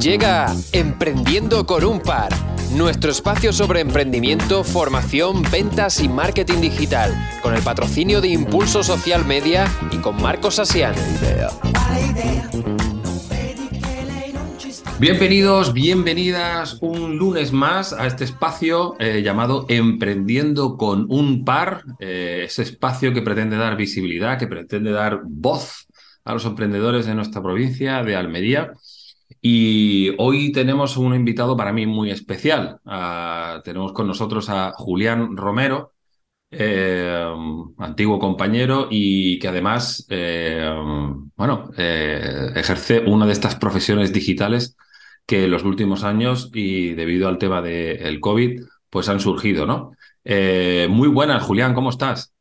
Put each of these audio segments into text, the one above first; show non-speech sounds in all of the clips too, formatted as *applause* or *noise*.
Llega Emprendiendo con un par, nuestro espacio sobre emprendimiento, formación, ventas y marketing digital, con el patrocinio de Impulso Social Media y con Marcos Asian. Bienvenidos, bienvenidas un lunes más a este espacio eh, llamado Emprendiendo con un par, eh, ese espacio que pretende dar visibilidad, que pretende dar voz a los emprendedores de nuestra provincia de Almería. Y hoy tenemos un invitado para mí muy especial. Ah, tenemos con nosotros a Julián Romero, eh, antiguo compañero y que además, eh, bueno, eh, ejerce una de estas profesiones digitales que en los últimos años y debido al tema del COVID, pues han surgido, ¿no? muy buenas, Julián, ¿cómo estás?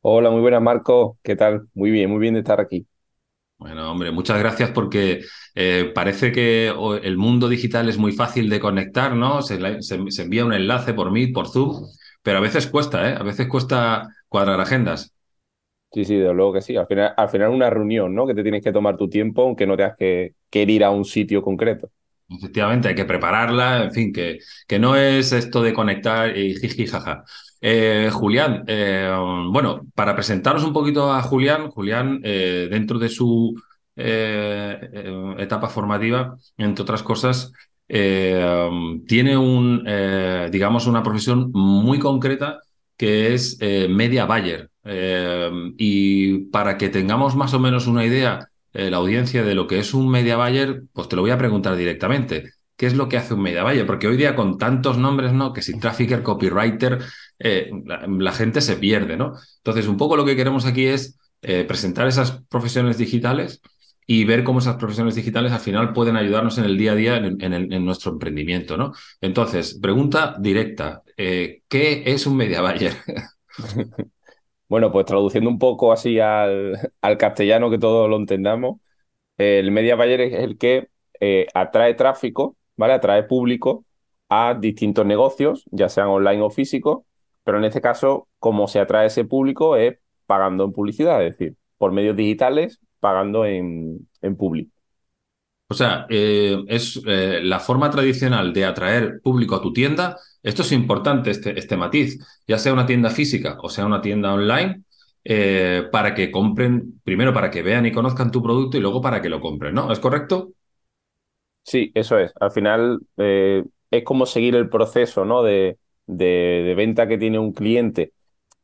Hola, muy buenas, Marco. ¿Qué tal? Muy bien, muy bien de estar aquí. Bueno, hombre, muchas gracias porque eh, parece que el mundo digital es muy fácil de conectar, ¿no? Se, envía un enlace por Meet, por Zoom, pero a veces cuesta, ¿eh? A veces cuesta cuadrar agendas. Sí, sí, de luego que sí. Al final, al final una reunión, ¿no? Que te tienes que tomar tu tiempo, aunque no tengas que, que ir a un sitio concreto. Efectivamente, hay que prepararla, en fin, que, que no es esto de conectar y jiji, jaja. Eh, Julián, eh, bueno, para presentaros un poquito a Julián, Julián, eh, dentro de su etapa formativa, entre otras cosas, tiene un, digamos, una profesión muy concreta que es media buyer. y para que tengamos más o menos una idea, la audiencia de lo que es un media buyer, pues te lo voy a preguntar directamente. ¿Qué es lo que hace un media buyer? Porque hoy día con tantos nombres, ¿no? Que si trafficker, copywriter, eh, la, gente se pierde, ¿no? Entonces, un poco lo que queremos aquí es eh, presentar esas profesiones digitales y ver cómo esas profesiones digitales al final pueden ayudarnos en el día a día en, nuestro emprendimiento, ¿no? Entonces, pregunta directa, eh, ¿qué es un media buyer? *laughs* bueno, pues traduciendo un poco así al, castellano que todos lo entendamos, el media buyer es el que atrae tráfico ¿vale? Atrae público a distintos negocios, ya sean online o físicos, pero en este caso, como se atrae ese público es pagando en publicidad, es decir, por medios digitales, pagando en, en público. O sea, eh, es eh, la forma tradicional de atraer público a tu tienda. Esto es importante, este, este matiz, ya sea una tienda física o sea una tienda online, eh, para que compren, primero para que vean y conozcan tu producto y luego para que lo compren, ¿no? ¿Es correcto? Sí, eso es. Al final es como seguir el proceso ¿no? de, de, venta que tiene un cliente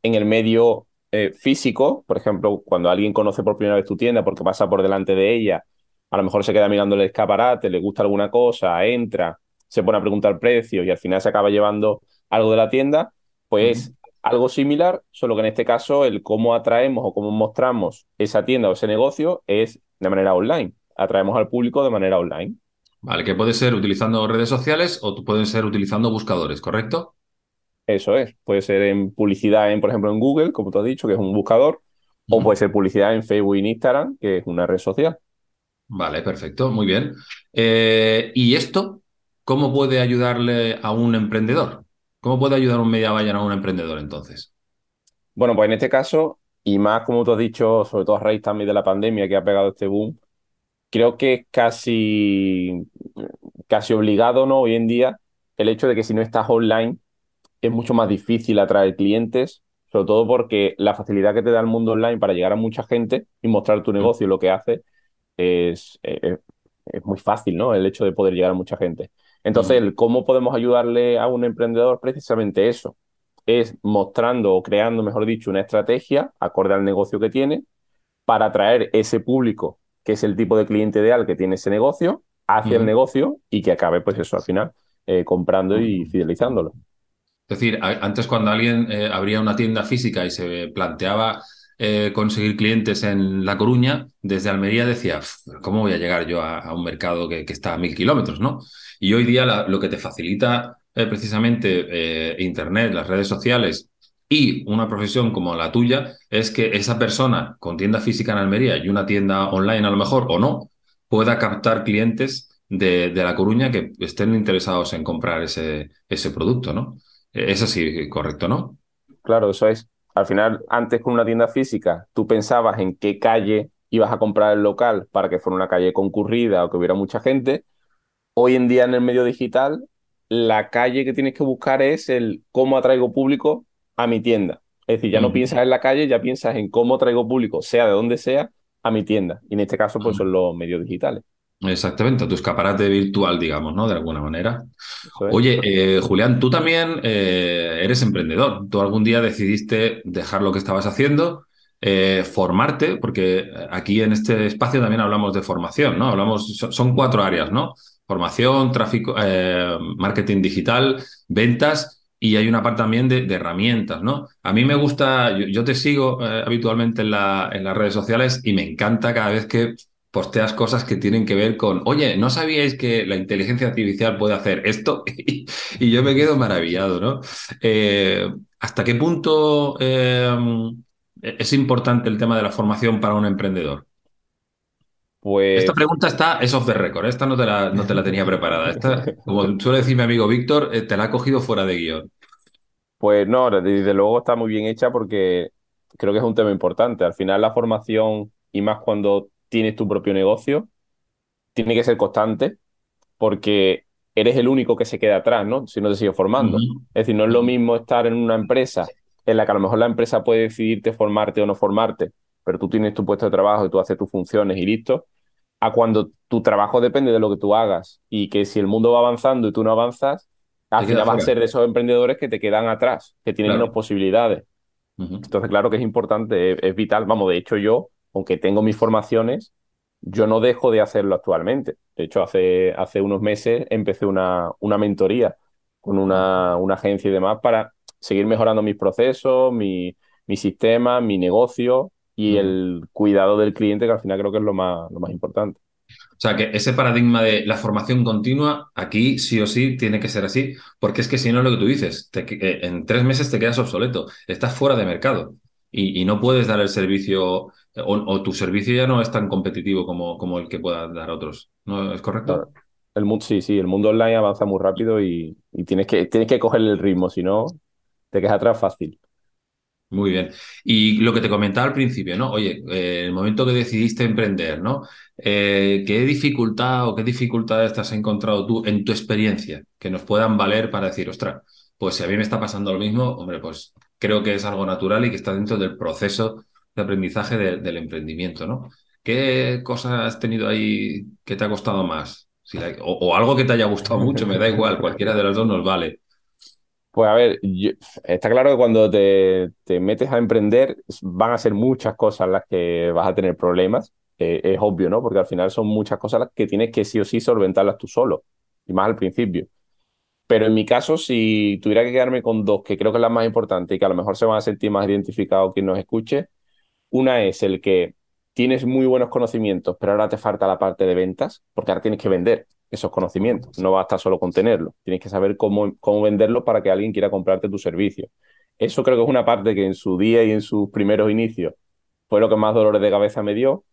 en el medio eh, físico. Por ejemplo, cuando alguien conoce por primera vez tu tienda porque pasa por delante de ella, a lo mejor se queda mirando el escaparate, le gusta alguna cosa, entra, se pone a preguntar precios y al final se acaba llevando algo de la tienda, pues algo similar, solo que en este caso el cómo atraemos o cómo mostramos esa tienda o ese negocio es de manera online. Atraemos al público de manera online. Vale, que puede ser utilizando redes sociales o pueden ser utilizando buscadores, ¿correcto? Eso es. Puede ser en publicidad, en, por ejemplo, en Google, como tú has dicho, que es un buscador, o puede ser publicidad en Facebook y en Instagram, que es una red social. Vale, perfecto, muy bien. Eh, ¿Y esto cómo puede ayudarle a un emprendedor? ¿Cómo puede ayudar un media buyer a un emprendedor entonces? Bueno, pues en este caso, y más como tú has dicho, sobre todo a raíz también de la pandemia que ha pegado este boom, creo que es casi, casi obligado, ¿no? Hoy en día, el hecho de que si no estás online es mucho más difícil atraer clientes, sobre todo porque la facilidad que te da el mundo online para llegar a mucha gente y mostrar tu negocio y lo que hace es, es, muy fácil, ¿no? El hecho de poder llegar a mucha gente. Entonces, ¿cómo podemos ayudarle a un emprendedor? Precisamente eso, es mostrando o creando, mejor dicho, una estrategia acorde al negocio que tiene para atraer ese público que es el tipo de cliente ideal que tiene ese negocio, hacia el negocio y que acabe, pues eso, al final, eh, comprando y fidelizándolo. Es decir, antes cuando alguien eh, abría una tienda física y se planteaba eh, conseguir clientes en La Coruña, desde Almería decía, ¿cómo voy a llegar yo a, un mercado que, está a mil kilómetros? ¿no? Y hoy día lo que te facilita precisamente Internet, las redes sociales y una profesión como la tuya es que esa persona con tienda física en Almería y una tienda online a lo mejor o no, pueda captar clientes de, La Coruña que estén interesados en comprar ese, ese producto, ¿no? Es así, correcto, ¿no? Claro, eso es. Al final, antes con una tienda física, tú pensabas en qué calle ibas a comprar el local para que fuera una calle concurrida o que hubiera mucha gente. Hoy en día en el medio digital, la calle que tienes que buscar es el cómo atraigo público a mi tienda. Es decir, ya no piensas en la calle, ya piensas en cómo traigo público, sea de donde sea, a mi tienda. Y en este caso, pues son los medios digitales. Exactamente, tu escaparate virtual, digamos, ¿no? De alguna manera. Oye, eh, Julián, tú también eh, eres emprendedor. Tú algún día decidiste dejar lo que estabas haciendo, eh, formarte, porque aquí en este espacio también hablamos de formación, ¿no? Hablamos, son, cuatro áreas, ¿no? Formación, tráfico, marketing digital, ventas y hay una parte también de, herramientas, ¿no? A mí me gusta, yo, te sigo habitualmente en, la, en las redes sociales y me encanta cada vez que posteas cosas que tienen que ver con, oye, ¿no sabíais que la inteligencia artificial puede hacer esto? *laughs* y yo me quedo maravillado, ¿no? Eh, ¿Hasta qué punto eh, es importante el tema de la formación para un emprendedor? Pues... Esta pregunta está, es off the record, esta no te la, no te la tenía preparada. Esta, como suele decir mi amigo Víctor, eh, te la ha cogido fuera de guion. Pues no, desde luego está muy bien hecha porque creo que es un tema importante. Al final la formación, y más cuando tienes tu propio negocio, tiene que ser constante porque eres el único que se queda atrás, ¿no? Si no te sigues formando. Es decir, no es lo mismo estar en una empresa en la que a lo mejor la empresa puede decidirte formarte o no formarte, pero tú tienes tu puesto de trabajo y tú haces tus funciones y listo, a cuando tu trabajo depende de lo que tú hagas y que si el mundo va avanzando y tú no avanzas, al final vas a ser de esos emprendedores que te quedan atrás, que tienen menos posibilidades. Entonces, claro que es importante, es, vital. Vamos, de hecho yo aunque tengo mis formaciones, yo no dejo de hacerlo actualmente. De hecho, hace, hace unos meses empecé una, una mentoría con una, una, agencia y demás para seguir mejorando mis procesos, mi, mi sistema, mi negocio y el cuidado del cliente, que al final creo que es lo más, lo más importante. O sea, que ese paradigma de la formación continua, aquí sí o sí tiene que ser así, porque es que si no, lo que tú dices, eh, en tres meses te quedas obsoleto, estás fuera de mercado y, y no puedes dar el servicio o, tu servicio ya no es tan competitivo como, como el que puedan dar otros. ¿No es correcto? El mundo, sí, sí, el mundo online avanza muy rápido y, tienes, que, tienes que cogerle el ritmo, si no, te quedas atrás fácil. Muy bien. Y lo que te comentaba al principio, ¿no? Oye, eh, el momento que decidiste emprender, ¿no? Eh, ¿Qué dificultad o qué dificultades te has encontrado tú en tu experiencia que nos puedan valer para decir, ostras, pues si a mí me está pasando lo mismo, hombre, pues creo que es algo natural y que está dentro del proceso de aprendizaje del emprendimiento, ¿no? ¿Qué cosas has tenido ahí que te ha costado más? o, algo que te haya gustado mucho, me da igual, *laughs* cualquiera de las dos nos vale. Pues a ver, está claro que cuando te, metes a emprender van a ser muchas cosas las que vas a tener problemas, eh, es obvio, ¿no? Porque al final son muchas cosas las que tienes que sí o sí solventarlas tú solo, y más al principio. Pero en mi caso, si tuviera que quedarme con dos, que creo que es la más importante y que a lo mejor se van a sentir más identificados quien nos escuche, una es el que tienes muy buenos conocimientos, pero ahora te falta la parte de ventas, porque ahora tienes que vender esos conocimientos. No basta solo con tenerlos. Tienes que saber cómo, cómo venderlo para que alguien quiera comprarte tu servicio. Eso creo que es una parte que en su día y en sus primeros inicios fue lo que más dolores de cabeza me dio.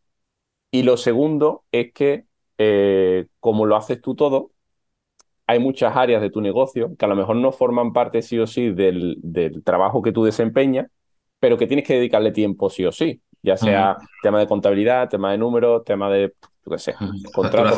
Y lo segundo es que, eh, como lo haces tú todo, hay muchas áreas de tu negocio que a lo mejor no forman parte sí o sí del, del trabajo que tú desempeñas, pero que tienes que dedicarle tiempo sí o sí, ya sea tema de contabilidad, tema de números, tema de, yo qué sé, contratos,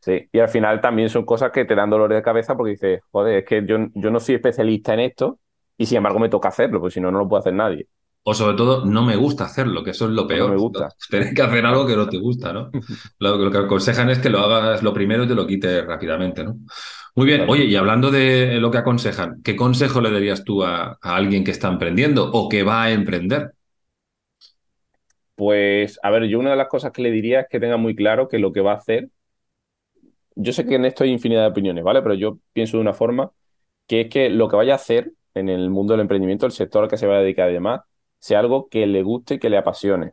Sí, y al final también son cosas que te dan dolor de cabeza porque dices, joder, es que yo, yo no soy especialista en esto y sin embargo me toca hacerlo, porque si no, no lo puede hacer nadie. O sobre todo, no me gusta hacerlo, que eso es lo peor. No me gusta. *laughs* Tener que hacer algo que no te gusta, ¿no? *laughs* lo, lo, que aconsejan es que lo hagas lo primero y te lo quites rápidamente, ¿no? Muy bien, oye, y hablando de lo que aconsejan, ¿qué consejo le darías tú a, alguien que está emprendiendo o que va a emprender? Pues, a ver, yo una de las cosas que le diría es que tenga muy claro que lo que va a hacer, yo sé que en esto hay infinidad de opiniones, ¿vale? Pero yo pienso de una forma que es que lo que vaya a hacer en el mundo del emprendimiento, el sector al que se va a dedicar y demás, sea algo que le guste y que le apasione.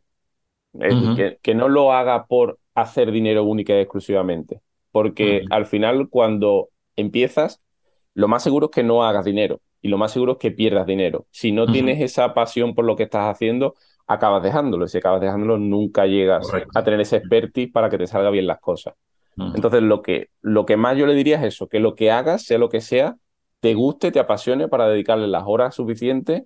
que, que, no lo haga por hacer dinero única y exclusivamente. Porque al final, cuando empiezas, lo más seguro es que no hagas dinero y lo más seguro es que pierdas dinero. Si no tienes esa pasión por lo que estás haciendo, acabas dejándolo. Y si acabas dejándolo, nunca llegas a tener ese expertise para que te salga bien las cosas. Entonces, lo que, lo que más yo le diría es eso, que lo que hagas, sea lo que sea, te guste, te apasione para dedicarle las horas suficientes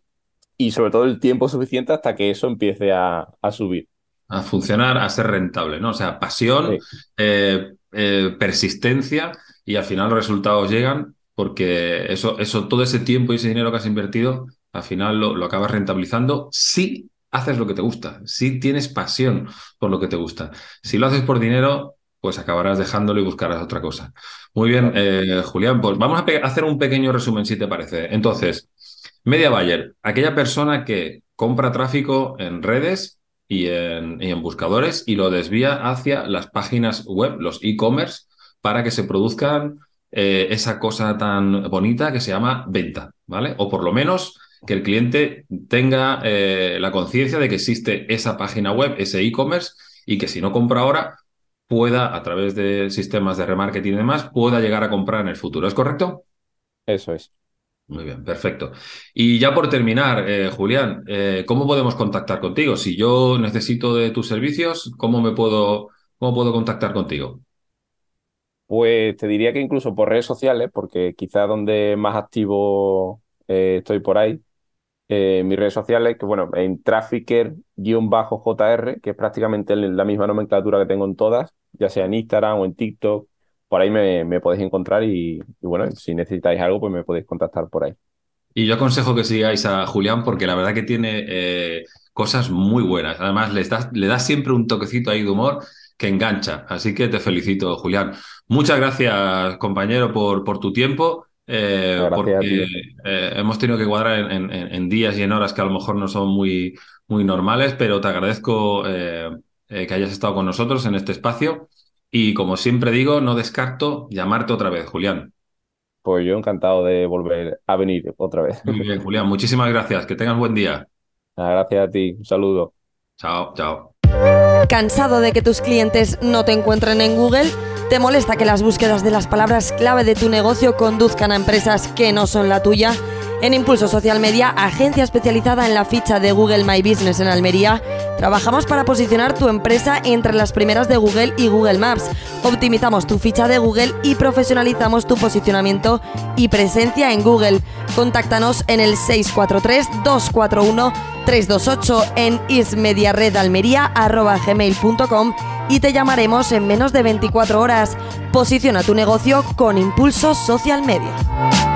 y sobre todo el tiempo suficiente hasta que eso empiece a, a subir. a funcionar, a ser rentable, ¿no? O sea, pasión, eh, eh, persistencia y al final los resultados llegan porque eso, eso, todo ese tiempo y ese dinero que has invertido, al final lo, lo acabas rentabilizando si haces lo que te gusta, si tienes pasión por lo que te gusta. Si lo haces por dinero, pues acabarás dejándolo y buscarás otra cosa. Muy bien, eh, Julián, pues vamos a hacer un pequeño resumen, si te parece. Entonces, Media Buyer, aquella persona que compra tráfico en redes y en, buscadores y lo desvía hacia las páginas web, los e-commerce, para que se produzcan eh, esa cosa tan bonita que se llama venta, ¿vale? O por lo menos que el cliente tenga eh, la conciencia de que existe esa página web, ese e-commerce, y que si no compra ahora, pueda, a través de sistemas de remarketing y demás, pueda llegar a comprar en el futuro. ¿Es correcto? Eso es. Muy bien, perfecto. Y ya por terminar, eh, Julián, eh, ¿cómo podemos contactar contigo? Si yo necesito de tus servicios, ¿cómo me puedo, cómo puedo contactar contigo? Pues te diría que incluso por redes sociales, porque quizás donde más activo estoy por ahí, eh, mis redes sociales, que bueno, en trafficker-jr, que es prácticamente la misma nomenclatura que tengo en todas, ya sea en Instagram o en TikTok, por ahí me, podéis encontrar y, bueno, si necesitáis algo, pues me podéis contactar por ahí. Y yo aconsejo que sigáis a Julián porque la verdad que tiene eh, cosas muy buenas. Además, le das, le das siempre un toquecito ahí de humor que engancha. Así que te felicito, Julián. Muchas gracias, compañero, por, por tu tiempo. Eh, porque eh, hemos tenido que cuadrar en, días y en horas que a lo mejor no son muy, muy normales, pero te agradezco eh, que hayas estado con nosotros en este espacio y como siempre digo, no descarto llamarte otra vez, Julián. Pues yo encantado de volver a venir otra vez. Muy bien, Julián, muchísimas gracias, que tengas buen día. Gracias a ti, un saludo. Chao, chao. ¿Cansado de que tus clientes no te encuentren en Google? ¿Te molesta que las búsquedas de las palabras clave de tu negocio conduzcan a empresas que no son la tuya? En Impulso Social Media, agencia especializada en la ficha de Google My Business en Almería, trabajamos para posicionar tu empresa entre las primeras de Google y Google Maps. Optimizamos tu ficha de Google y profesionalizamos tu posicionamiento y presencia en Google. Contáctanos en el 643-241-328 en ismediaredalmería.com y te llamaremos en menos de 24 horas. Posiciona tu negocio con Impulso Social Media.